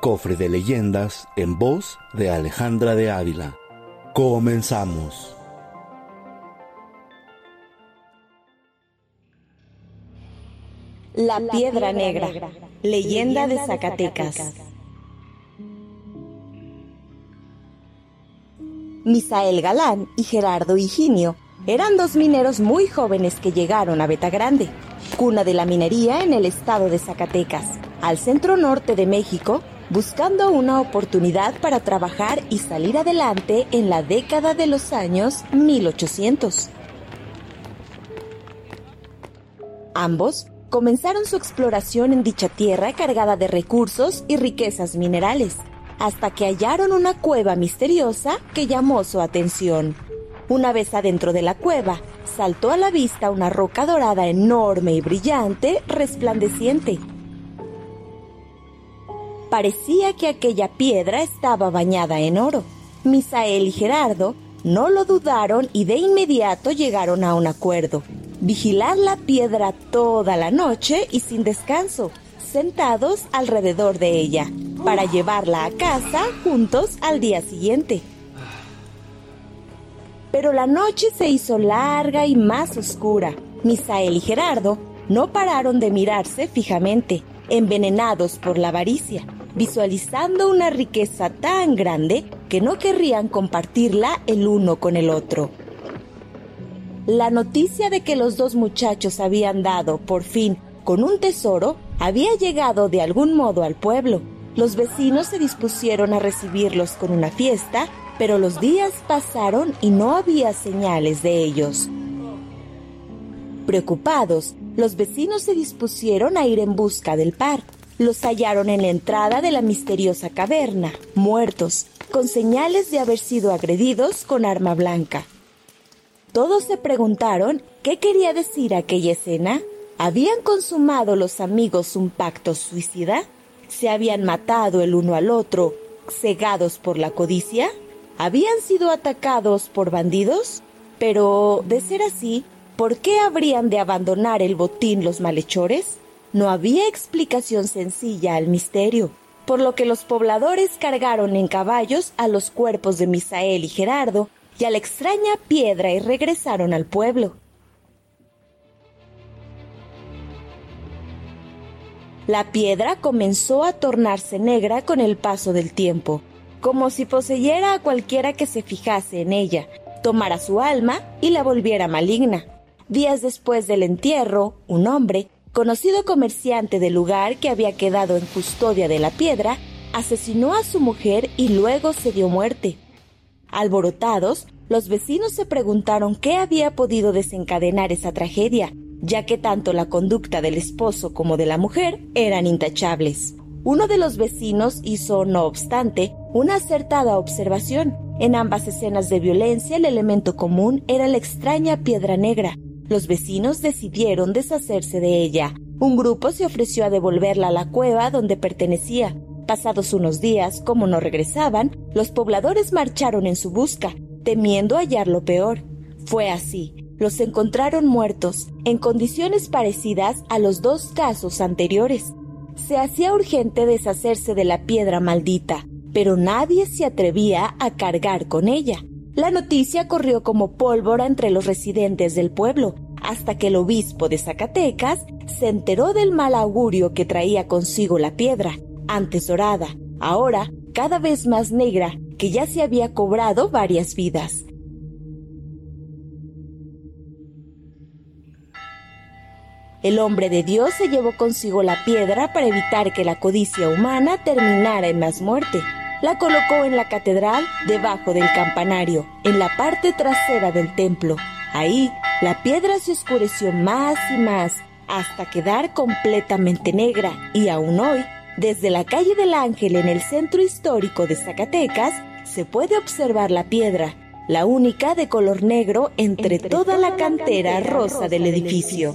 Cofre de leyendas en voz de Alejandra de Ávila. Comenzamos. La Piedra Negra, leyenda de Zacatecas. Misael Galán y Gerardo Higinio eran dos mineros muy jóvenes que llegaron a Beta Grande, cuna de la minería en el estado de Zacatecas, al centro norte de México, buscando una oportunidad para trabajar y salir adelante en la década de los años 1800. Ambos comenzaron su exploración en dicha tierra cargada de recursos y riquezas minerales, hasta que hallaron una cueva misteriosa que llamó su atención. Una vez adentro de la cueva, saltó a la vista una roca dorada enorme y brillante, resplandeciente, Parecía que aquella piedra estaba bañada en oro. Misael y Gerardo no lo dudaron y de inmediato llegaron a un acuerdo. Vigilar la piedra toda la noche y sin descanso, sentados alrededor de ella, para llevarla a casa juntos al día siguiente. Pero la noche se hizo larga y más oscura. Misael y Gerardo no pararon de mirarse fijamente, envenenados por la avaricia visualizando una riqueza tan grande que no querrían compartirla el uno con el otro. La noticia de que los dos muchachos habían dado, por fin, con un tesoro, había llegado de algún modo al pueblo. Los vecinos se dispusieron a recibirlos con una fiesta, pero los días pasaron y no había señales de ellos. Preocupados, los vecinos se dispusieron a ir en busca del par los hallaron en la entrada de la misteriosa caverna, muertos, con señales de haber sido agredidos con arma blanca. Todos se preguntaron qué quería decir aquella escena. ¿Habían consumado los amigos un pacto suicida? ¿Se habían matado el uno al otro, cegados por la codicia? ¿Habían sido atacados por bandidos? Pero, de ser así, ¿por qué habrían de abandonar el botín los malhechores? No había explicación sencilla al misterio, por lo que los pobladores cargaron en caballos a los cuerpos de Misael y Gerardo y a la extraña piedra y regresaron al pueblo. La piedra comenzó a tornarse negra con el paso del tiempo, como si poseyera a cualquiera que se fijase en ella, tomara su alma y la volviera maligna. Días después del entierro, un hombre, conocido comerciante del lugar que había quedado en custodia de la piedra, asesinó a su mujer y luego se dio muerte. Alborotados, los vecinos se preguntaron qué había podido desencadenar esa tragedia, ya que tanto la conducta del esposo como de la mujer eran intachables. Uno de los vecinos hizo, no obstante, una acertada observación. En ambas escenas de violencia el elemento común era la extraña piedra negra, los vecinos decidieron deshacerse de ella. Un grupo se ofreció a devolverla a la cueva donde pertenecía. Pasados unos días, como no regresaban, los pobladores marcharon en su busca, temiendo hallar lo peor. Fue así. Los encontraron muertos, en condiciones parecidas a los dos casos anteriores. Se hacía urgente deshacerse de la piedra maldita, pero nadie se atrevía a cargar con ella. La noticia corrió como pólvora entre los residentes del pueblo, hasta que el obispo de Zacatecas se enteró del mal augurio que traía consigo la piedra, antes dorada, ahora cada vez más negra, que ya se había cobrado varias vidas. El hombre de Dios se llevó consigo la piedra para evitar que la codicia humana terminara en más muerte la colocó en la catedral debajo del campanario, en la parte trasera del templo. Ahí, la piedra se oscureció más y más hasta quedar completamente negra y aún hoy Desde la calle del Ángel en el centro histórico de Zacatecas se puede observar la piedra, la única de color negro entre, toda, la cantera, rosa, del edificio.